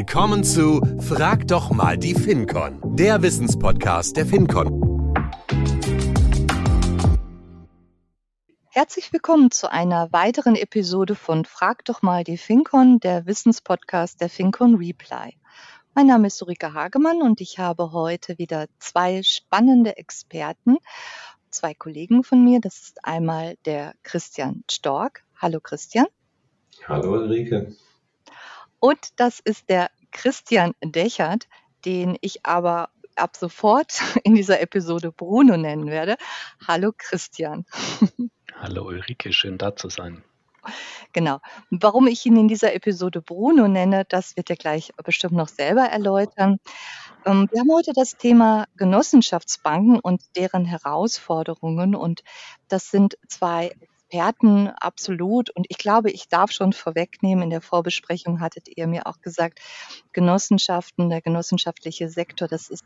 Willkommen zu Frag doch mal die FinCon, der Wissenspodcast der FinCon. Herzlich willkommen zu einer weiteren Episode von Frag doch mal die FinCon, der Wissenspodcast der FinCon Reply. Mein Name ist Ulrike Hagemann und ich habe heute wieder zwei spannende Experten, zwei Kollegen von mir. Das ist einmal der Christian Stork. Hallo Christian. Hallo Ulrike. Und das ist der Christian Dechert, den ich aber ab sofort in dieser Episode Bruno nennen werde. Hallo Christian. Hallo Ulrike, schön da zu sein. Genau. Warum ich ihn in dieser Episode Bruno nenne, das wird er gleich bestimmt noch selber erläutern. Ähm, wir haben heute das Thema Genossenschaftsbanken und deren Herausforderungen. Und das sind zwei Experten absolut. Und ich glaube, ich darf schon vorwegnehmen, in der Vorbesprechung hattet ihr mir auch gesagt, Genossenschaften, der genossenschaftliche Sektor, das ist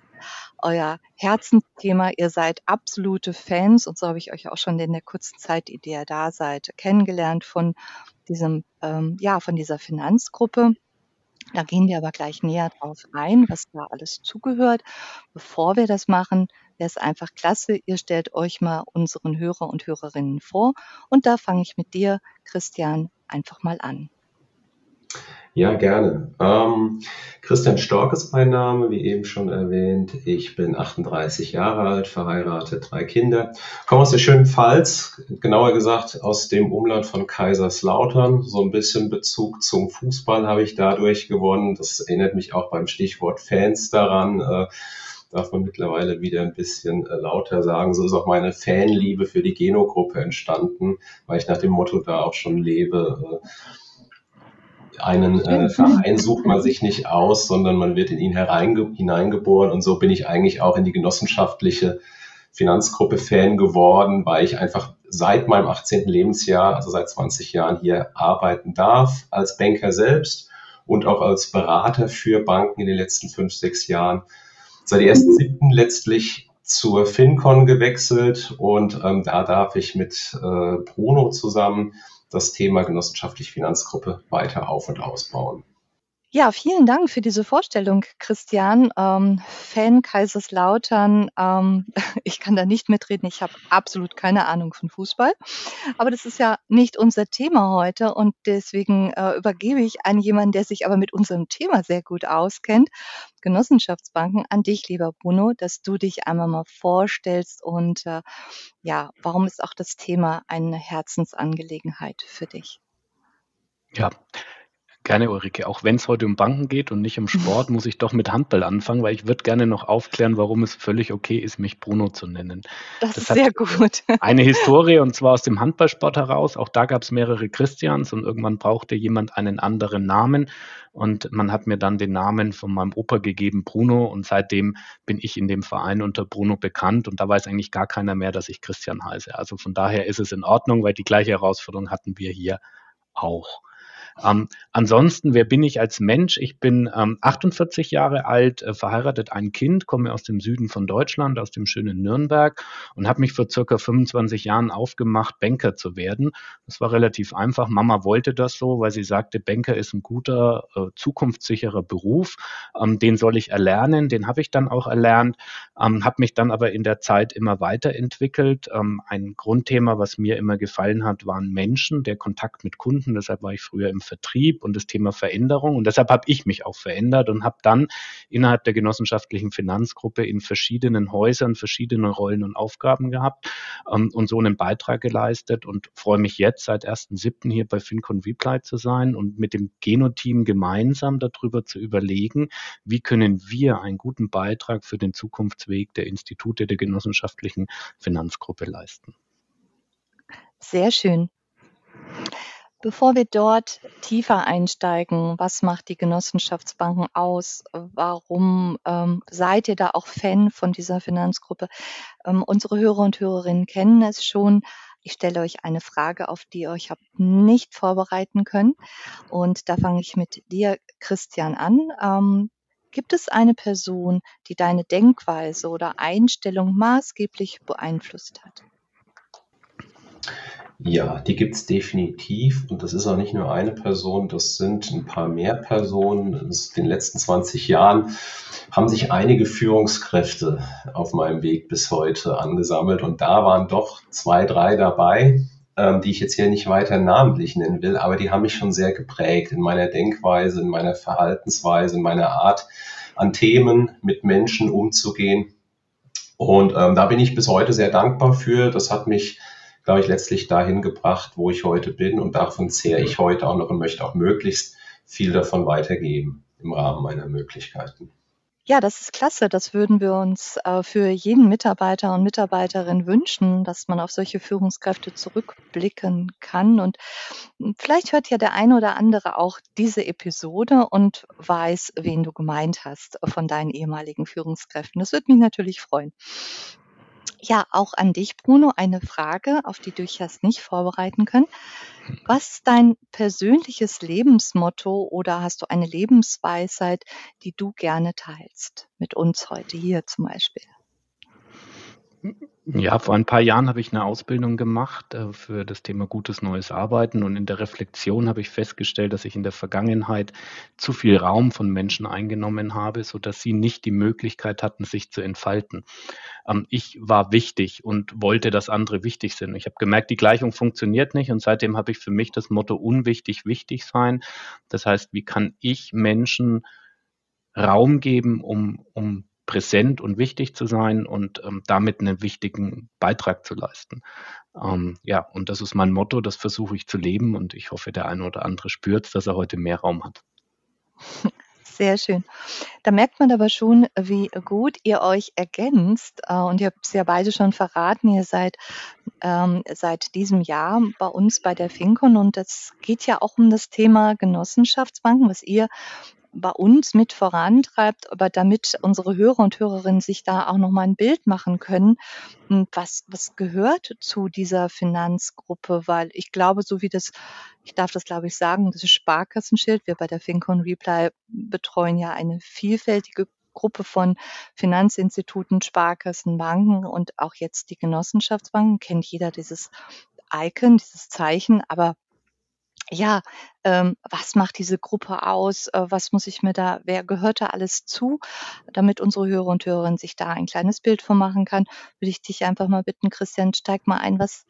euer Herzensthema. Ihr seid absolute Fans und so habe ich euch auch schon in der kurzen Zeit, der ihr da seid, kennengelernt von diesem, ähm, ja, von dieser Finanzgruppe. Da gehen wir aber gleich näher drauf ein, was da alles zugehört. Bevor wir das machen, wäre es einfach klasse, ihr stellt euch mal unseren Hörer und Hörerinnen vor. Und da fange ich mit dir, Christian, einfach mal an. Ja, gerne. Ähm, Christian Stork ist mein Name, wie eben schon erwähnt. Ich bin 38 Jahre alt, verheiratet, drei Kinder. Komme aus der schönen Pfalz, genauer gesagt aus dem Umland von Kaiserslautern. So ein bisschen Bezug zum Fußball habe ich dadurch gewonnen. Das erinnert mich auch beim Stichwort Fans daran. Äh, darf man mittlerweile wieder ein bisschen äh, lauter sagen. So ist auch meine Fanliebe für die Geno-Gruppe entstanden, weil ich nach dem Motto da auch schon lebe. Äh, einen äh, Verein sucht man sich nicht aus, sondern man wird in ihn hineingeboren. Und so bin ich eigentlich auch in die genossenschaftliche Finanzgruppe Fan geworden, weil ich einfach seit meinem 18. Lebensjahr, also seit 20 Jahren hier arbeiten darf, als Banker selbst und auch als Berater für Banken in den letzten fünf, sechs Jahren. Seit der ersten siebten letztlich zur FinCon gewechselt und ähm, da darf ich mit äh, Bruno zusammen das Thema genossenschaftliche Finanzgruppe weiter auf- und ausbauen. Ja, vielen Dank für diese Vorstellung, Christian. Ähm, Fan Kaiserslautern. Ähm, ich kann da nicht mitreden. Ich habe absolut keine Ahnung von Fußball. Aber das ist ja nicht unser Thema heute und deswegen äh, übergebe ich an jemanden, der sich aber mit unserem Thema sehr gut auskennt. Genossenschaftsbanken an dich, lieber Bruno, dass du dich einmal mal vorstellst und äh, ja, warum ist auch das Thema eine Herzensangelegenheit für dich? Ja, Gerne, Ulrike. Auch wenn es heute um Banken geht und nicht um Sport, muss ich doch mit Handball anfangen, weil ich würde gerne noch aufklären, warum es völlig okay ist, mich Bruno zu nennen. Das, das ist sehr gut. Eine Historie und zwar aus dem Handballsport heraus. Auch da gab es mehrere Christians und irgendwann brauchte jemand einen anderen Namen und man hat mir dann den Namen von meinem Opa gegeben, Bruno und seitdem bin ich in dem Verein unter Bruno bekannt und da weiß eigentlich gar keiner mehr, dass ich Christian heiße. Also von daher ist es in Ordnung, weil die gleiche Herausforderung hatten wir hier auch. Ähm, ansonsten, wer bin ich als Mensch? Ich bin ähm, 48 Jahre alt, äh, verheiratet, ein Kind, komme aus dem Süden von Deutschland, aus dem schönen Nürnberg und habe mich vor circa 25 Jahren aufgemacht, Banker zu werden. Das war relativ einfach. Mama wollte das so, weil sie sagte, Banker ist ein guter, äh, zukunftssicherer Beruf. Ähm, den soll ich erlernen, den habe ich dann auch erlernt, ähm, habe mich dann aber in der Zeit immer weiterentwickelt. Ähm, ein Grundthema, was mir immer gefallen hat, waren Menschen, der Kontakt mit Kunden. Deshalb war ich früher im Vertrieb und das Thema Veränderung. Und deshalb habe ich mich auch verändert und habe dann innerhalb der genossenschaftlichen Finanzgruppe in verschiedenen Häusern verschiedene Rollen und Aufgaben gehabt ähm, und so einen Beitrag geleistet und freue mich jetzt seit 1.7. hier bei FinCon Reply zu sein und mit dem Geno-Team gemeinsam darüber zu überlegen, wie können wir einen guten Beitrag für den Zukunftsweg der Institute der genossenschaftlichen Finanzgruppe leisten. Sehr schön. Bevor wir dort tiefer einsteigen, was macht die Genossenschaftsbanken aus? Warum ähm, seid ihr da auch Fan von dieser Finanzgruppe? Ähm, unsere Hörer und Hörerinnen kennen es schon. Ich stelle euch eine Frage, auf die ihr euch habt nicht vorbereiten können. Und da fange ich mit dir, Christian, an. Ähm, gibt es eine Person, die deine Denkweise oder Einstellung maßgeblich beeinflusst hat? Ja, die gibt es definitiv und das ist auch nicht nur eine Person, das sind ein paar mehr Personen. In den letzten 20 Jahren haben sich einige Führungskräfte auf meinem Weg bis heute angesammelt und da waren doch zwei, drei dabei, ähm, die ich jetzt hier nicht weiter namentlich nennen will, aber die haben mich schon sehr geprägt in meiner Denkweise, in meiner Verhaltensweise, in meiner Art, an Themen mit Menschen umzugehen. Und ähm, da bin ich bis heute sehr dankbar für. Das hat mich glaube ich, letztlich dahin gebracht, wo ich heute bin. Und davon zehre ich heute auch noch und möchte auch möglichst viel davon weitergeben im Rahmen meiner Möglichkeiten. Ja, das ist klasse. Das würden wir uns äh, für jeden Mitarbeiter und Mitarbeiterin wünschen, dass man auf solche Führungskräfte zurückblicken kann. Und vielleicht hört ja der eine oder andere auch diese Episode und weiß, wen du gemeint hast von deinen ehemaligen Führungskräften. Das würde mich natürlich freuen. Ja, auch an dich, Bruno, eine Frage, auf die du dich hast nicht vorbereiten können. Was ist dein persönliches Lebensmotto oder hast du eine Lebensweisheit, die du gerne teilst mit uns heute hier zum Beispiel? Ja, vor ein paar Jahren habe ich eine Ausbildung gemacht äh, für das Thema gutes neues Arbeiten und in der Reflexion habe ich festgestellt, dass ich in der Vergangenheit zu viel Raum von Menschen eingenommen habe, sodass sie nicht die Möglichkeit hatten, sich zu entfalten. Ähm, ich war wichtig und wollte, dass andere wichtig sind. Ich habe gemerkt, die Gleichung funktioniert nicht und seitdem habe ich für mich das Motto unwichtig wichtig sein. Das heißt, wie kann ich Menschen Raum geben, um, um präsent und wichtig zu sein und ähm, damit einen wichtigen Beitrag zu leisten. Ähm, ja, und das ist mein Motto, das versuche ich zu leben und ich hoffe, der eine oder andere spürt, dass er heute mehr Raum hat. Sehr schön. Da merkt man aber schon, wie gut ihr euch ergänzt. Äh, und ihr habt es ja beide schon verraten, ihr seid ähm, seit diesem Jahr bei uns bei der FinCon und es geht ja auch um das Thema Genossenschaftsbanken, was ihr bei uns mit vorantreibt, aber damit unsere Hörer und Hörerinnen sich da auch noch mal ein Bild machen können, hm, was, was gehört zu dieser Finanzgruppe, weil ich glaube, so wie das, ich darf das glaube ich sagen, das Sparkassenschild, wir bei der FinCon Reply betreuen ja eine vielfältige Gruppe von Finanzinstituten, Sparkassen, Banken und auch jetzt die Genossenschaftsbanken, kennt jeder dieses Icon, dieses Zeichen, aber ja, ähm, was macht diese Gruppe aus? Äh, was muss ich mir da, wer gehört da alles zu? Damit unsere Hörer und Hörerinnen sich da ein kleines Bild von machen kann, würde ich dich einfach mal bitten, Christian, steig mal ein. Was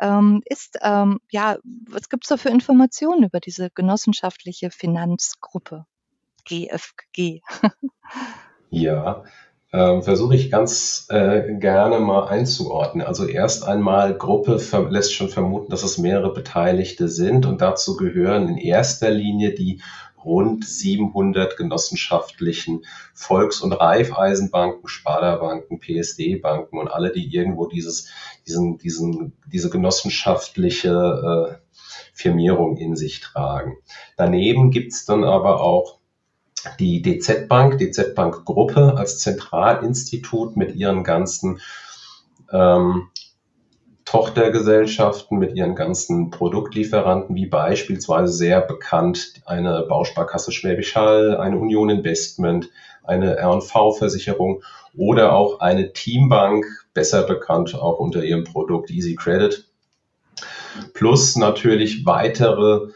ähm, ist, ähm, ja, was gibt's da für Informationen über diese genossenschaftliche Finanzgruppe? GFG. Ja, ähm, versuche ich ganz äh, gerne mal einzuordnen. Also erst einmal, Gruppe lässt schon vermuten, dass es mehrere Beteiligte sind und dazu gehören in erster Linie die rund 700 genossenschaftlichen Volks- und Raiffeisenbanken, Sparda-Banken, PSD-Banken und alle, die irgendwo dieses, diesen, diesen, diese genossenschaftliche äh, Firmierung in sich tragen. Daneben gibt's dann aber auch die DZ Bank, DZ Bank Gruppe als Zentralinstitut mit ihren ganzen ähm, Tochtergesellschaften, mit ihren ganzen Produktlieferanten, wie beispielsweise sehr bekannt eine Bausparkasse Schwäbisch Hall, eine Union Investment, eine R&V-Versicherung oder auch eine Teambank, besser bekannt auch unter ihrem Produkt Easy Credit. Plus natürlich weitere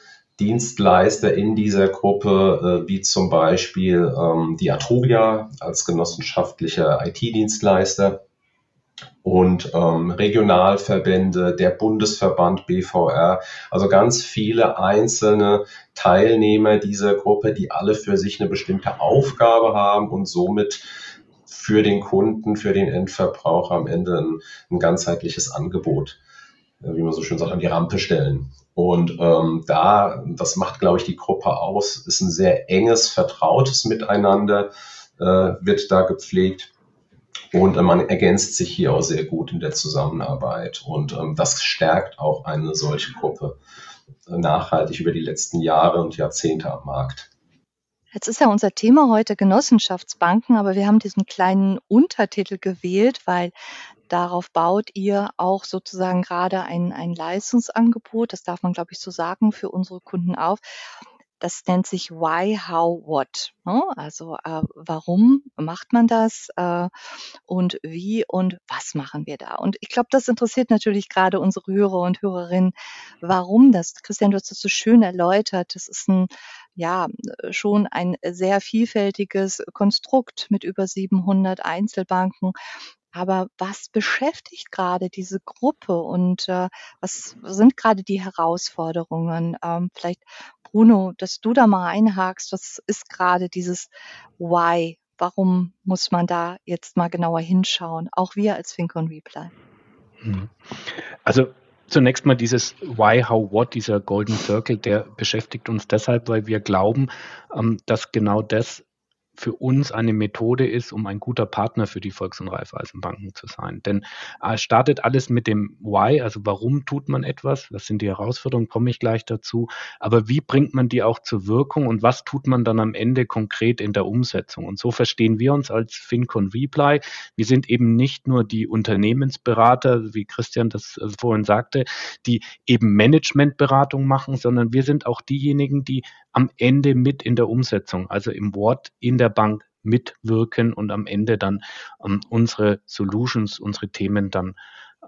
Dienstleister in dieser Gruppe, äh, wie zum Beispiel ähm, die Atrovia als genossenschaftlicher IT-Dienstleister und ähm, Regionalverbände, der Bundesverband BVR, also ganz viele einzelne Teilnehmer dieser Gruppe, die alle für sich eine bestimmte Aufgabe haben und somit für den Kunden, für den Endverbraucher am Ende ein, ein ganzheitliches Angebot, wie man so schön sagt, an die Rampe stellen. Und ähm, da, das macht, glaube ich, die Gruppe aus, ist ein sehr enges, vertrautes Miteinander, äh, wird da gepflegt. Und äh, man ergänzt sich hier auch sehr gut in der Zusammenarbeit. Und ähm, das stärkt auch eine solche Gruppe äh, nachhaltig über die letzten Jahre und Jahrzehnte am Markt. Jetzt ist ja unser Thema heute Genossenschaftsbanken, aber wir haben diesen kleinen Untertitel gewählt, weil darauf baut ihr auch sozusagen gerade ein, ein Leistungsangebot, das darf man, glaube ich, so sagen, für unsere Kunden auf. Das nennt sich Why, How, What. Ne? Also äh, warum macht man das äh, und wie und was machen wir da? Und ich glaube, das interessiert natürlich gerade unsere Hörer und Hörerinnen, warum das. Christian, du hast das so schön erläutert. Das ist ein ja schon ein sehr vielfältiges Konstrukt mit über 700 Einzelbanken. Aber was beschäftigt gerade diese Gruppe und äh, was sind gerade die Herausforderungen? Ähm, vielleicht, Bruno, dass du da mal einhakst, was ist gerade dieses Why? Warum muss man da jetzt mal genauer hinschauen? Auch wir als FinCon Reply. Mhm. Also zunächst mal dieses Why, How, What, dieser Golden Circle, der beschäftigt uns deshalb, weil wir glauben, ähm, dass genau das für uns eine Methode ist, um ein guter Partner für die Volks- und Raiffeisenbanken zu sein. Denn äh, startet alles mit dem Why, also warum tut man etwas, was sind die Herausforderungen, komme ich gleich dazu, aber wie bringt man die auch zur Wirkung und was tut man dann am Ende konkret in der Umsetzung? Und so verstehen wir uns als FinCon Reply. Wir sind eben nicht nur die Unternehmensberater, wie Christian das äh, vorhin sagte, die eben Managementberatung machen, sondern wir sind auch diejenigen, die am Ende mit in der Umsetzung, also im Wort in der Bank mitwirken und am Ende dann ähm, unsere Solutions, unsere Themen dann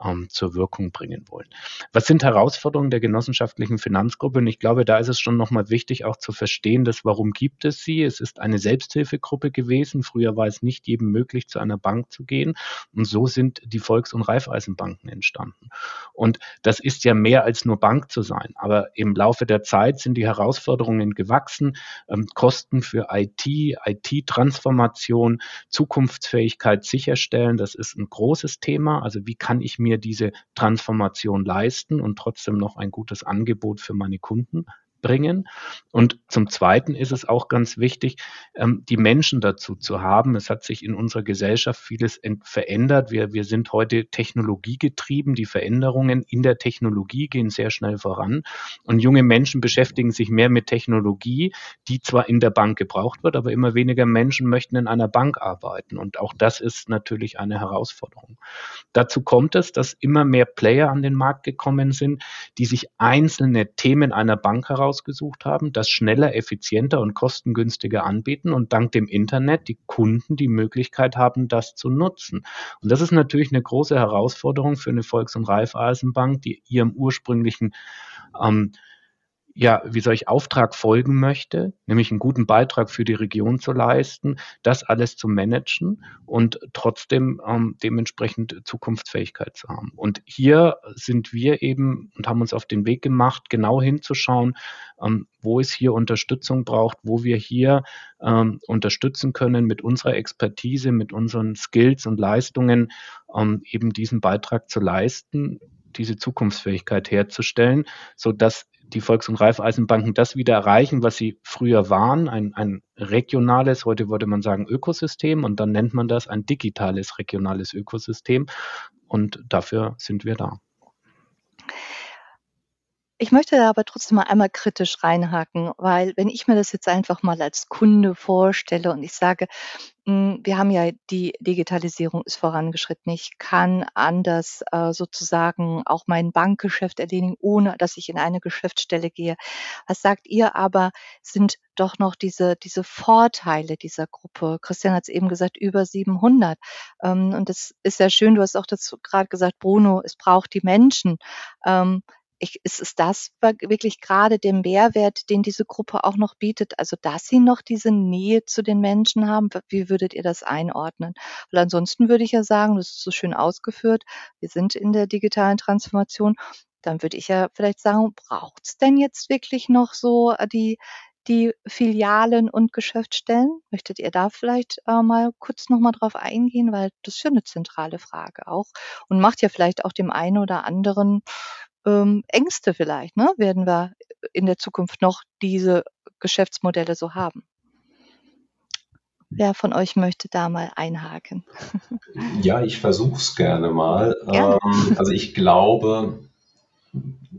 ähm, zur Wirkung bringen wollen. Was sind Herausforderungen der genossenschaftlichen Finanzgruppe? Und ich glaube, da ist es schon nochmal wichtig, auch zu verstehen, dass warum gibt es sie? Es ist eine Selbsthilfegruppe gewesen. Früher war es nicht jedem möglich, zu einer Bank zu gehen. Und so sind die Volks- und Raiffeisenbanken entstanden. Und das ist ja mehr als nur Bank zu sein. Aber im Laufe der Zeit sind die Herausforderungen gewachsen. Ähm, Kosten für IT, IT-Transformation, Zukunftsfähigkeit sicherstellen, das ist ein großes Thema. Also wie kann ich mir diese Transformation leisten und trotzdem noch ein gutes Angebot für meine Kunden bringen. Und zum Zweiten ist es auch ganz wichtig, ähm, die Menschen dazu zu haben. Es hat sich in unserer Gesellschaft vieles verändert. Wir, wir sind heute technologiegetrieben. Die Veränderungen in der Technologie gehen sehr schnell voran. Und junge Menschen beschäftigen sich mehr mit Technologie, die zwar in der Bank gebraucht wird, aber immer weniger Menschen möchten in einer Bank arbeiten. Und auch das ist natürlich eine Herausforderung. Dazu kommt es, dass immer mehr Player an den Markt gekommen sind, die sich einzelne Themen einer Bank heraus ausgesucht haben, das schneller, effizienter und kostengünstiger anbieten und dank dem Internet die Kunden die Möglichkeit haben, das zu nutzen. Und das ist natürlich eine große Herausforderung für eine Volks- und Raiffeisenbank, die ihrem ursprünglichen ähm, ja, wie soll ich Auftrag folgen möchte, nämlich einen guten Beitrag für die Region zu leisten, das alles zu managen und trotzdem ähm, dementsprechend Zukunftsfähigkeit zu haben. Und hier sind wir eben und haben uns auf den Weg gemacht, genau hinzuschauen, ähm, wo es hier Unterstützung braucht, wo wir hier ähm, unterstützen können mit unserer Expertise, mit unseren Skills und Leistungen, ähm, eben diesen Beitrag zu leisten diese Zukunftsfähigkeit herzustellen, so dass die Volks- und Raiffeisenbanken das wieder erreichen, was sie früher waren, ein, ein regionales, heute würde man sagen Ökosystem und dann nennt man das ein digitales regionales Ökosystem und dafür sind wir da. Ich möchte da aber trotzdem mal einmal kritisch reinhaken, weil wenn ich mir das jetzt einfach mal als Kunde vorstelle und ich sage, hm, wir haben ja die Digitalisierung ist vorangeschritten. Ich kann anders äh, sozusagen auch mein Bankgeschäft erledigen, ohne dass ich in eine Geschäftsstelle gehe. Was sagt ihr aber, sind doch noch diese, diese Vorteile dieser Gruppe? Christian hat es eben gesagt, über 700. Ähm, und das ist sehr schön. Du hast auch dazu gerade gesagt, Bruno, es braucht die Menschen. Ähm, ich, ist, ist das wirklich gerade der Mehrwert, den diese Gruppe auch noch bietet? Also, dass sie noch diese Nähe zu den Menschen haben? Wie würdet ihr das einordnen? Weil ansonsten würde ich ja sagen, das ist so schön ausgeführt, wir sind in der digitalen Transformation. Dann würde ich ja vielleicht sagen, braucht es denn jetzt wirklich noch so äh, die, die Filialen und Geschäftsstellen? Möchtet ihr da vielleicht äh, mal kurz nochmal drauf eingehen? Weil das ist ja eine zentrale Frage auch und macht ja vielleicht auch dem einen oder anderen ähm, Ängste vielleicht, ne? Werden wir in der Zukunft noch diese Geschäftsmodelle so haben? Wer von euch möchte da mal einhaken? Ja, ich versuche es gerne mal. Gerne. Ähm, also ich glaube,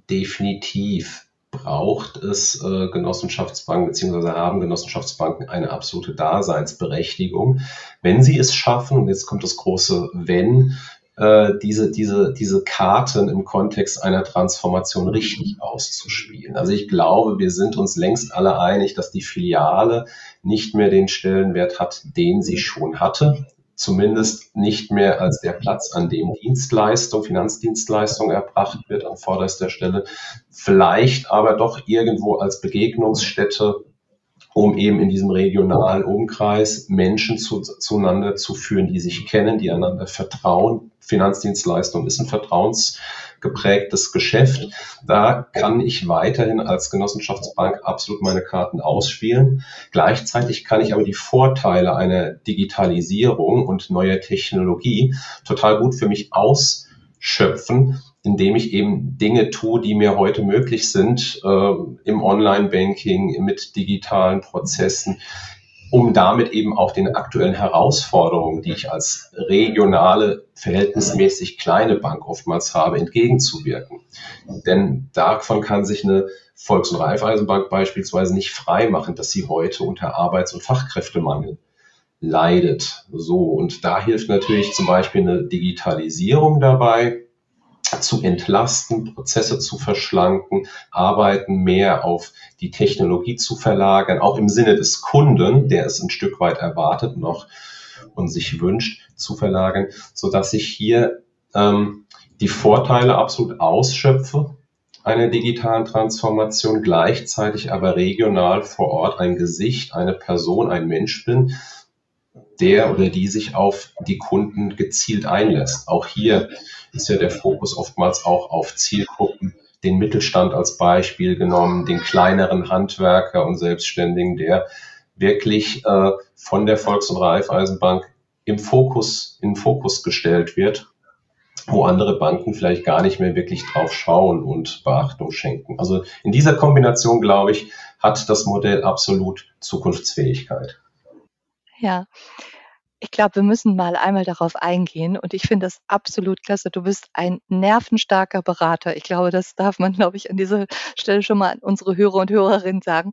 definitiv braucht es äh, Genossenschaftsbanken bzw. haben Genossenschaftsbanken eine absolute Daseinsberechtigung. Wenn sie es schaffen, und jetzt kommt das große Wenn, äh, diese, diese, diese Karten im Kontext einer Transformation richtig auszuspielen. Also ich glaube, wir sind uns längst alle einig, dass die Filiale nicht mehr den Stellenwert hat, den sie schon hatte. Zumindest nicht mehr als der Platz, an dem Dienstleistung, Finanzdienstleistung erbracht wird an vorderster Stelle. Vielleicht aber doch irgendwo als Begegnungsstätte um eben in diesem regionalen Umkreis Menschen zu, zueinander zu führen, die sich kennen, die einander vertrauen. Finanzdienstleistung ist ein vertrauensgeprägtes Geschäft. Da kann ich weiterhin als Genossenschaftsbank absolut meine Karten ausspielen. Gleichzeitig kann ich aber die Vorteile einer Digitalisierung und neuer Technologie total gut für mich ausschöpfen, indem ich eben Dinge tue, die mir heute möglich sind äh, im Online-Banking, mit digitalen Prozessen, um damit eben auch den aktuellen Herausforderungen, die ich als regionale, verhältnismäßig kleine Bank oftmals habe, entgegenzuwirken. Denn davon kann sich eine Volks- und Raiffeisenbank beispielsweise nicht frei machen, dass sie heute unter Arbeits- und Fachkräftemangel leidet. So. Und da hilft natürlich zum Beispiel eine Digitalisierung dabei, zu entlasten, Prozesse zu verschlanken, Arbeiten mehr auf die Technologie zu verlagern, auch im Sinne des Kunden, der es ein Stück weit erwartet noch und sich wünscht, zu verlagern, so dass ich hier ähm, die Vorteile absolut ausschöpfe einer digitalen Transformation, gleichzeitig aber regional vor Ort ein Gesicht, eine Person, ein Mensch bin, der oder die sich auf die Kunden gezielt einlässt. Auch hier ist ja der Fokus oftmals auch auf Zielgruppen, den Mittelstand als Beispiel genommen, den kleineren Handwerker und Selbstständigen, der wirklich äh, von der Volks- und Raiffeisenbank im Fokus, in Fokus gestellt wird, wo andere Banken vielleicht gar nicht mehr wirklich drauf schauen und Beachtung schenken. Also in dieser Kombination, glaube ich, hat das Modell absolut Zukunftsfähigkeit. Ja, ich glaube, wir müssen mal einmal darauf eingehen und ich finde das absolut klasse. Du bist ein nervenstarker Berater. Ich glaube, das darf man, glaube ich, an dieser Stelle schon mal an unsere Hörer und Hörerinnen sagen.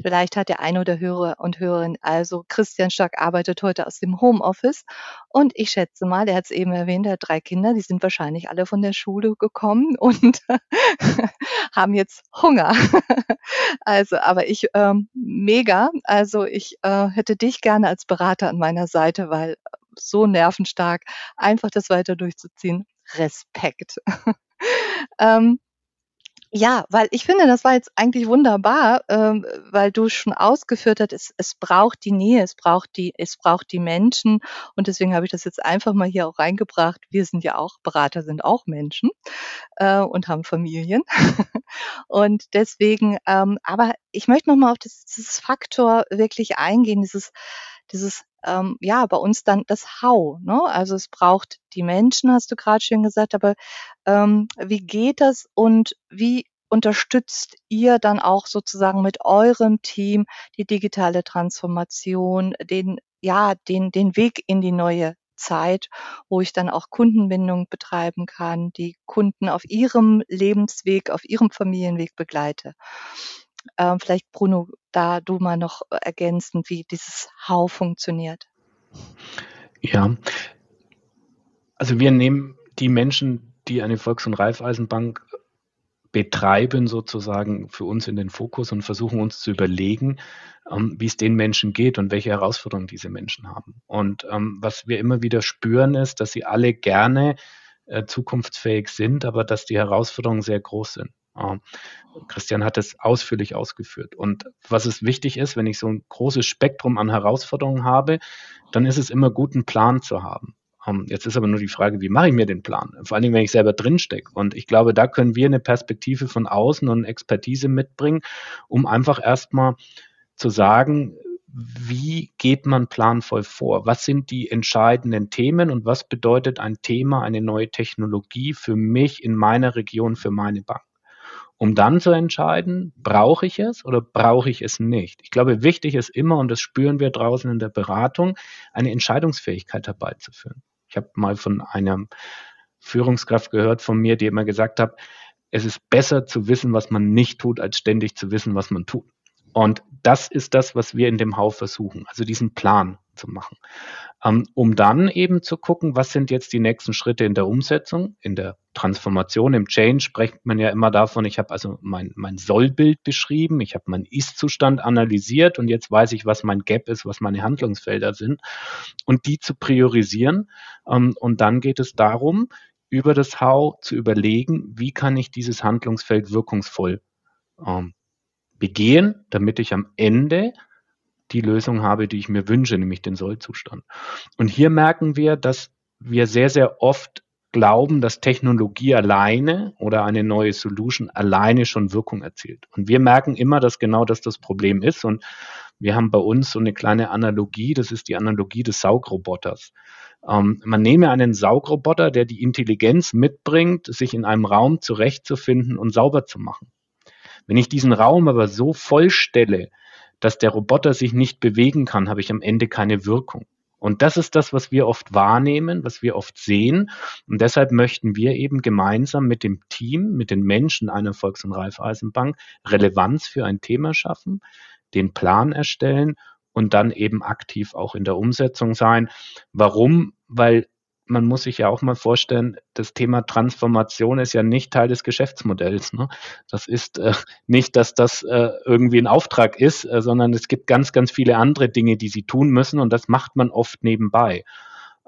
Vielleicht hat der eine oder Hörer und Hörerin also Christian Stark arbeitet heute aus dem Homeoffice und ich schätze mal, er hat es eben erwähnt, er hat drei Kinder, die sind wahrscheinlich alle von der Schule gekommen und haben jetzt Hunger. also, aber ich ähm, mega, also ich äh, hätte dich gerne als Berater an meiner Seite, weil so nervenstark, einfach das weiter durchzuziehen. Respekt. ähm, ja, weil ich finde, das war jetzt eigentlich wunderbar, ähm, weil du schon ausgeführt hast, es, es braucht die Nähe, es braucht die, es braucht die Menschen. Und deswegen habe ich das jetzt einfach mal hier auch reingebracht. Wir sind ja auch, Berater sind auch Menschen äh, und haben Familien. und deswegen, ähm, aber ich möchte nochmal auf dieses Faktor wirklich eingehen, dieses, dieses ähm, ja, bei uns dann das How. Ne? Also es braucht die Menschen, hast du gerade schön gesagt, aber ähm, wie geht das und wie unterstützt ihr dann auch sozusagen mit eurem Team die digitale Transformation, den, ja, den, den Weg in die neue Zeit, wo ich dann auch Kundenbindung betreiben kann, die Kunden auf ihrem Lebensweg, auf ihrem Familienweg begleite. Ähm, vielleicht Bruno, da du mal noch ergänzen, wie dieses How funktioniert. Ja, also wir nehmen die Menschen, die eine Volks- und Raiffeisenbank betreiben, sozusagen für uns in den Fokus und versuchen uns zu überlegen, ähm, wie es den Menschen geht und welche Herausforderungen diese Menschen haben. Und ähm, was wir immer wieder spüren, ist, dass sie alle gerne äh, zukunftsfähig sind, aber dass die Herausforderungen sehr groß sind. Ähm, Christian hat es ausführlich ausgeführt. Und was es wichtig ist, wenn ich so ein großes Spektrum an Herausforderungen habe, dann ist es immer gut, einen Plan zu haben. Ähm, jetzt ist aber nur die Frage, wie mache ich mir den Plan? Vor allen Dingen, wenn ich selber drinstecke. Und ich glaube, da können wir eine Perspektive von außen und Expertise mitbringen, um einfach erstmal zu sagen, wie geht man planvoll vor? Was sind die entscheidenden Themen und was bedeutet ein Thema, eine neue Technologie für mich in meiner Region, für meine Bank? Um dann zu entscheiden, brauche ich es oder brauche ich es nicht. Ich glaube, wichtig ist immer, und das spüren wir draußen in der Beratung, eine Entscheidungsfähigkeit herbeizuführen. Ich habe mal von einer Führungskraft gehört von mir, die immer gesagt hat, es ist besser zu wissen, was man nicht tut, als ständig zu wissen, was man tut. Und das ist das, was wir in dem Hau versuchen, also diesen Plan zu machen, ähm, um dann eben zu gucken, was sind jetzt die nächsten Schritte in der Umsetzung, in der Transformation, im Change spricht man ja immer davon, ich habe also mein, mein Sollbild beschrieben, ich habe meinen Ist-Zustand analysiert und jetzt weiß ich, was mein Gap ist, was meine Handlungsfelder sind und die zu priorisieren. Ähm, und dann geht es darum, über das How zu überlegen, wie kann ich dieses Handlungsfeld wirkungsvoll ähm, begehen, damit ich am Ende die Lösung habe, die ich mir wünsche, nämlich den Sollzustand. Und hier merken wir, dass wir sehr, sehr oft glauben, dass Technologie alleine oder eine neue Solution alleine schon Wirkung erzielt. Und wir merken immer, dass genau das das Problem ist. Und wir haben bei uns so eine kleine Analogie, das ist die Analogie des Saugroboters. Ähm, man nehme einen Saugroboter, der die Intelligenz mitbringt, sich in einem Raum zurechtzufinden und sauber zu machen. Wenn ich diesen Raum aber so vollstelle, dass der Roboter sich nicht bewegen kann, habe ich am Ende keine Wirkung. Und das ist das, was wir oft wahrnehmen, was wir oft sehen. Und deshalb möchten wir eben gemeinsam mit dem Team, mit den Menschen einer Volks- und Raiffeisenbank Relevanz für ein Thema schaffen, den Plan erstellen und dann eben aktiv auch in der Umsetzung sein. Warum? Weil man muss sich ja auch mal vorstellen, das Thema Transformation ist ja nicht Teil des Geschäftsmodells. Ne? Das ist äh, nicht, dass das äh, irgendwie ein Auftrag ist, äh, sondern es gibt ganz, ganz viele andere Dinge, die sie tun müssen und das macht man oft nebenbei.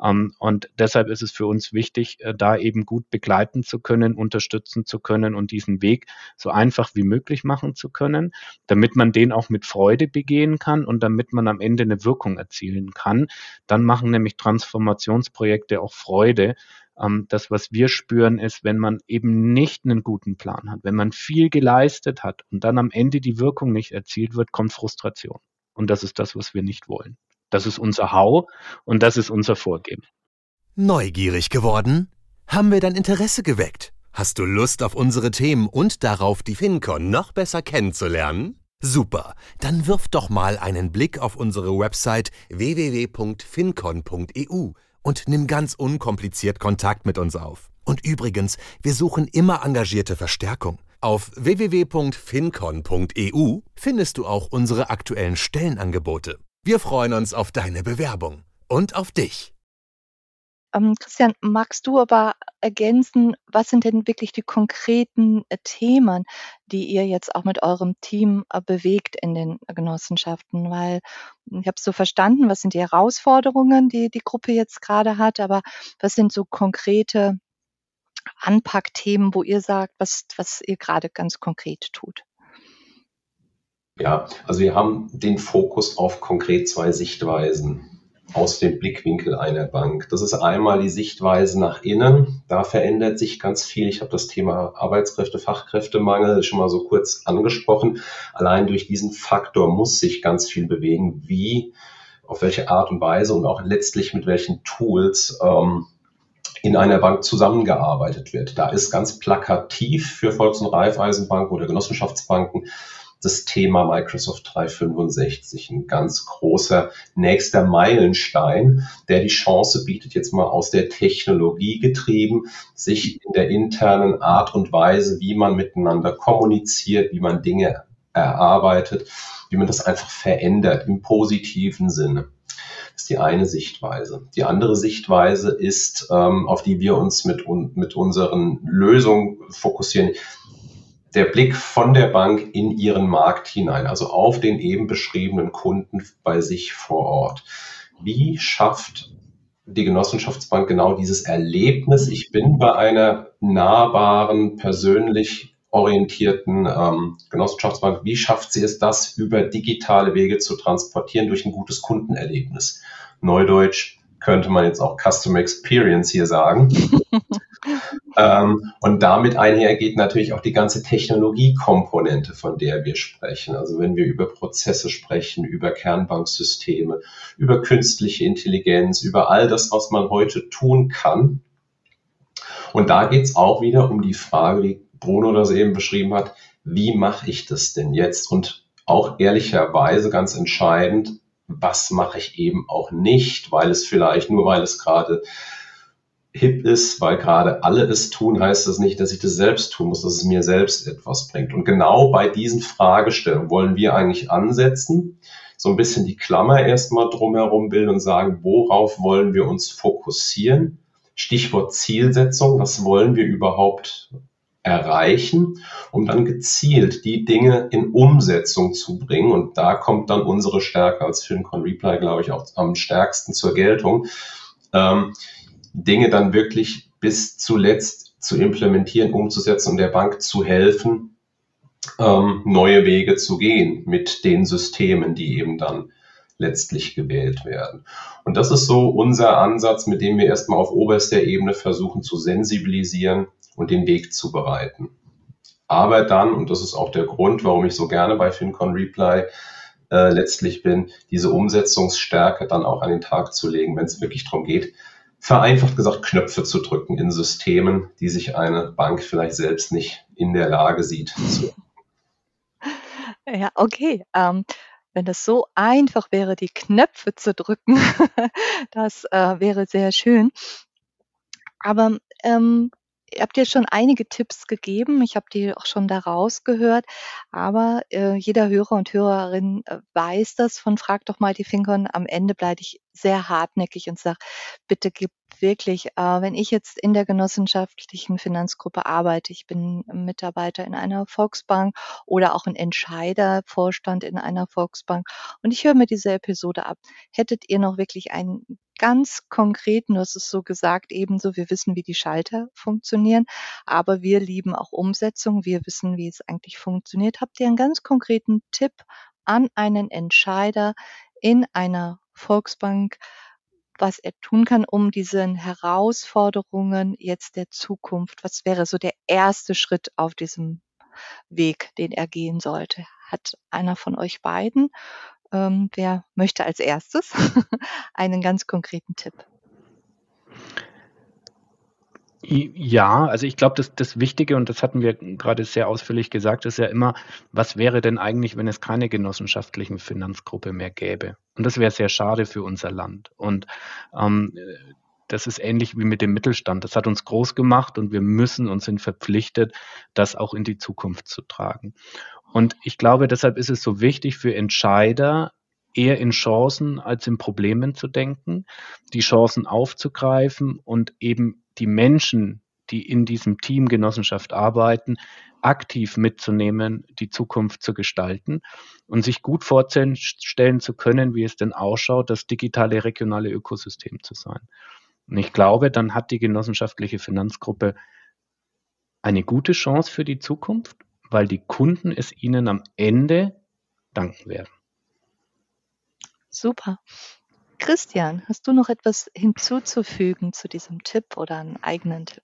Ähm, und deshalb ist es für uns wichtig, äh, da eben gut begleiten zu können, unterstützen zu können und diesen Weg so einfach wie möglich machen zu können, damit man den auch mit Freude begehen kann und damit man am Ende eine Wirkung erzielen kann. Dann machen nämlich Transformationsprojekte auch Freude. Ähm, das, was wir spüren, ist, wenn man eben nicht einen guten Plan hat, wenn man viel geleistet hat und dann am Ende die Wirkung nicht erzielt wird, kommt Frustration. Und das ist das, was wir nicht wollen. Das ist unser How und das ist unser Vorgehen. Neugierig geworden? Haben wir dein Interesse geweckt? Hast du Lust auf unsere Themen und darauf, die FinCon noch besser kennenzulernen? Super, dann wirf doch mal einen Blick auf unsere Website www.fincon.eu und nimm ganz unkompliziert Kontakt mit uns auf. Und übrigens, wir suchen immer engagierte Verstärkung. Auf www.fincon.eu findest du auch unsere aktuellen Stellenangebote. Wir freuen uns auf deine Bewerbung und auf dich. Ähm, Christian, magst du aber ergänzen, was sind denn wirklich die konkreten äh, Themen, die ihr jetzt auch mit eurem Team äh, bewegt in den Genossenschaften? Weil hm, ich habe so verstanden, was sind die Herausforderungen, die die Gruppe jetzt gerade hat, aber was sind so konkrete Anpackthemen, wo ihr sagt, was, was ihr gerade ganz konkret tut? Ja, also wir haben den Fokus auf konkret zwei Sichtweisen aus dem Blickwinkel einer Bank. Das ist einmal die Sichtweise nach innen. Da verändert sich ganz viel. Ich habe das Thema Arbeitskräfte, Fachkräftemangel schon mal so kurz angesprochen. Allein durch diesen Faktor muss sich ganz viel bewegen. Wie, auf welche Art und Weise und auch letztlich mit welchen Tools ähm, in einer Bank zusammengearbeitet wird. Da ist ganz plakativ für Volks- und Raiffeisenbanken oder Genossenschaftsbanken das Thema Microsoft 365 ein ganz großer nächster Meilenstein, der die Chance bietet, jetzt mal aus der Technologie getrieben, sich in der internen Art und Weise, wie man miteinander kommuniziert, wie man Dinge erarbeitet, wie man das einfach verändert im positiven Sinne. Das ist die eine Sichtweise. Die andere Sichtweise ist, ähm, auf die wir uns mit, mit unseren Lösungen fokussieren, der Blick von der Bank in ihren Markt hinein, also auf den eben beschriebenen Kunden bei sich vor Ort. Wie schafft die Genossenschaftsbank genau dieses Erlebnis? Ich bin bei einer nahbaren, persönlich orientierten ähm, Genossenschaftsbank. Wie schafft sie es, das über digitale Wege zu transportieren durch ein gutes Kundenerlebnis? Neudeutsch könnte man jetzt auch Customer Experience hier sagen. Ähm, und damit einhergeht natürlich auch die ganze Technologiekomponente, von der wir sprechen. Also wenn wir über Prozesse sprechen, über Kernbanksysteme, über künstliche Intelligenz, über all das, was man heute tun kann. Und da geht es auch wieder um die Frage, wie Bruno das eben beschrieben hat, wie mache ich das denn jetzt? Und auch ehrlicherweise ganz entscheidend, was mache ich eben auch nicht, weil es vielleicht nur, weil es gerade hip ist, weil gerade alle es tun, heißt das nicht, dass ich das selbst tun muss, dass es mir selbst etwas bringt. Und genau bei diesen Fragestellungen wollen wir eigentlich ansetzen, so ein bisschen die Klammer erstmal drumherum bilden und sagen, worauf wollen wir uns fokussieren? Stichwort Zielsetzung, was wollen wir überhaupt erreichen, um dann gezielt die Dinge in Umsetzung zu bringen. Und da kommt dann unsere Stärke als FinCon Reply, glaube ich, auch am stärksten zur Geltung. Ähm, Dinge dann wirklich bis zuletzt zu implementieren, umzusetzen und der Bank zu helfen, ähm, neue Wege zu gehen mit den Systemen, die eben dann letztlich gewählt werden. Und das ist so unser Ansatz, mit dem wir erstmal auf oberster Ebene versuchen zu sensibilisieren und den Weg zu bereiten. Aber dann, und das ist auch der Grund, warum ich so gerne bei FinCon Reply äh, letztlich bin, diese Umsetzungsstärke dann auch an den Tag zu legen, wenn es wirklich darum geht, vereinfacht gesagt Knöpfe zu drücken in Systemen, die sich eine Bank vielleicht selbst nicht in der Lage sieht. Ja, okay. Ähm, wenn das so einfach wäre, die Knöpfe zu drücken, das äh, wäre sehr schön. Aber ähm, ihr habt ja schon einige Tipps gegeben. Ich habe die auch schon da rausgehört. Aber äh, jeder Hörer und Hörerin äh, weiß das von Frag doch mal die Finkern. Am Ende bleibe ich sehr hartnäckig und sage, bitte gib wirklich, äh, wenn ich jetzt in der genossenschaftlichen Finanzgruppe arbeite, ich bin Mitarbeiter in einer Volksbank oder auch ein Entscheider, Vorstand in einer Volksbank und ich höre mir diese Episode ab. Hättet ihr noch wirklich einen ganz konkreten, du hast es so gesagt, ebenso, wir wissen, wie die Schalter funktionieren, aber wir lieben auch Umsetzung, wir wissen, wie es eigentlich funktioniert. Habt ihr einen ganz konkreten Tipp an einen Entscheider in einer Volksbank, was er tun kann, um diesen Herausforderungen jetzt der Zukunft was wäre so der erste Schritt auf diesem Weg, den er gehen sollte? Hat einer von euch beiden, ähm, wer möchte als Erstes einen ganz konkreten Tipp? Ja, also ich glaube, das, das Wichtige, und das hatten wir gerade sehr ausführlich gesagt, ist ja immer, was wäre denn eigentlich, wenn es keine genossenschaftlichen Finanzgruppe mehr gäbe? Und das wäre sehr schade für unser Land. Und ähm, das ist ähnlich wie mit dem Mittelstand. Das hat uns groß gemacht und wir müssen und sind verpflichtet, das auch in die Zukunft zu tragen. Und ich glaube, deshalb ist es so wichtig für Entscheider, eher in Chancen als in Problemen zu denken, die Chancen aufzugreifen und eben die Menschen, die in diesem Team Genossenschaft arbeiten, aktiv mitzunehmen, die Zukunft zu gestalten und sich gut vorstellen zu können, wie es denn ausschaut, das digitale regionale Ökosystem zu sein. Und ich glaube, dann hat die genossenschaftliche Finanzgruppe eine gute Chance für die Zukunft, weil die Kunden es ihnen am Ende danken werden. Super. Christian, hast du noch etwas hinzuzufügen zu diesem Tipp oder einen eigenen Tipp?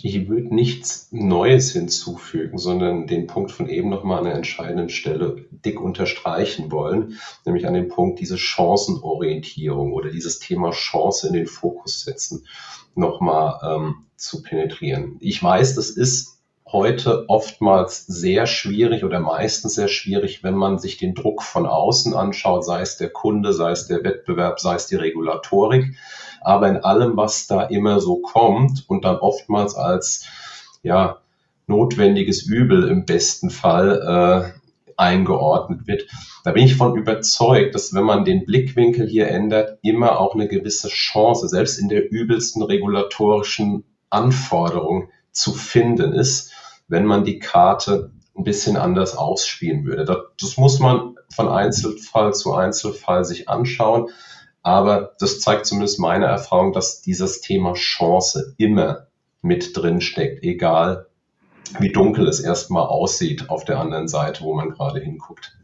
Ich würde nichts Neues hinzufügen, sondern den Punkt von eben nochmal an einer entscheidenden Stelle dick unterstreichen wollen, nämlich an dem Punkt diese Chancenorientierung oder dieses Thema Chance in den Fokus setzen, nochmal ähm, zu penetrieren. Ich weiß, das ist heute oftmals sehr schwierig oder meistens sehr schwierig, wenn man sich den Druck von außen anschaut, sei es der Kunde, sei es der Wettbewerb, sei es die Regulatorik. Aber in allem, was da immer so kommt und dann oftmals als ja, notwendiges Übel im besten Fall äh, eingeordnet wird. Da bin ich von überzeugt, dass wenn man den Blickwinkel hier ändert, immer auch eine gewisse Chance, selbst in der übelsten regulatorischen Anforderung zu finden ist wenn man die Karte ein bisschen anders ausspielen würde. Das, das muss man von Einzelfall zu Einzelfall sich anschauen. Aber das zeigt zumindest meine Erfahrung, dass dieses Thema Chance immer mit drin steckt, egal wie dunkel es erstmal aussieht auf der anderen Seite, wo man gerade hinguckt.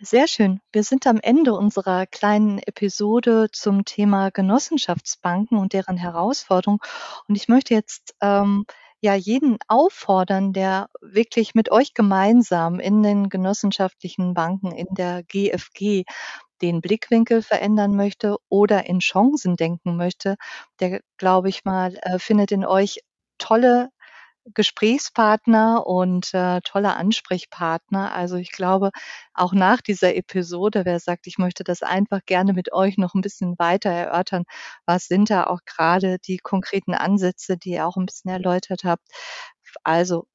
Sehr schön. Wir sind am Ende unserer kleinen Episode zum Thema Genossenschaftsbanken und deren Herausforderungen. Und ich möchte jetzt ähm, ja jeden auffordern, der wirklich mit euch gemeinsam in den genossenschaftlichen Banken, in der GFG den Blickwinkel verändern möchte oder in Chancen denken möchte, der, glaube ich mal, äh, findet in euch tolle Gesprächspartner und äh, toller Ansprechpartner. Also ich glaube, auch nach dieser Episode, wer sagt, ich möchte das einfach gerne mit euch noch ein bisschen weiter erörtern, was sind da auch gerade die konkreten Ansätze, die ihr auch ein bisschen erläutert habt. Also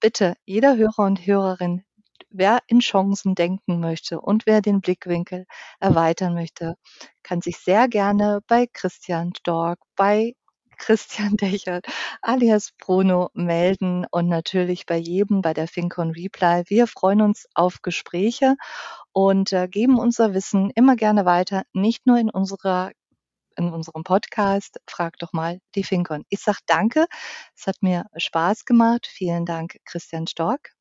bitte, jeder Hörer und Hörerin, wer in Chancen denken möchte und wer den Blickwinkel erweitern möchte, kann sich sehr gerne bei Christian Stork, bei Christian Dechert alias Bruno melden und natürlich bei jedem bei der FinCon Reply. Wir freuen uns auf Gespräche und äh, geben unser Wissen immer gerne weiter, nicht nur in unserer in unserem Podcast. Frag doch mal die FinCon. Ich sage danke. Es hat mir Spaß gemacht. Vielen Dank, Christian Stork.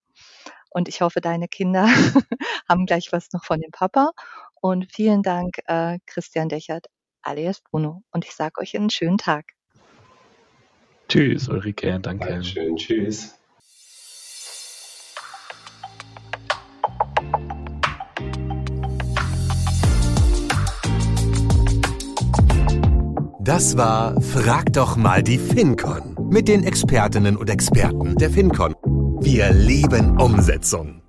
Und ich hoffe, deine Kinder haben gleich was noch von dem Papa. Und vielen Dank, äh, Christian Dechert alias Bruno. Und ich sage euch einen schönen Tag. Tschüss, Ulrike, danke. Dankeschön, tschüss. Das war Frag doch mal die FinCon mit den Expertinnen und Experten der FinCon. Wir lieben Umsetzung.